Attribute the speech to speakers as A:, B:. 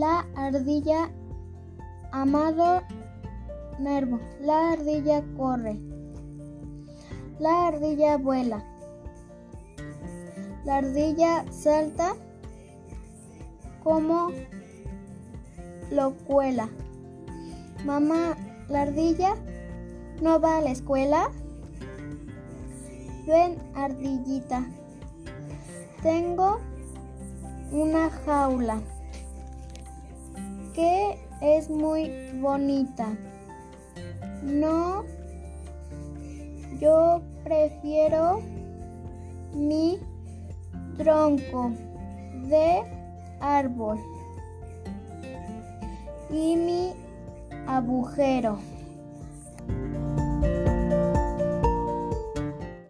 A: La ardilla amado nervo. La ardilla corre. La ardilla vuela. La ardilla salta como lo cuela. Mamá, la ardilla no va a la escuela. Ven, ardillita. Tengo una jaula que es muy bonita. No, yo prefiero mi tronco de árbol y mi agujero.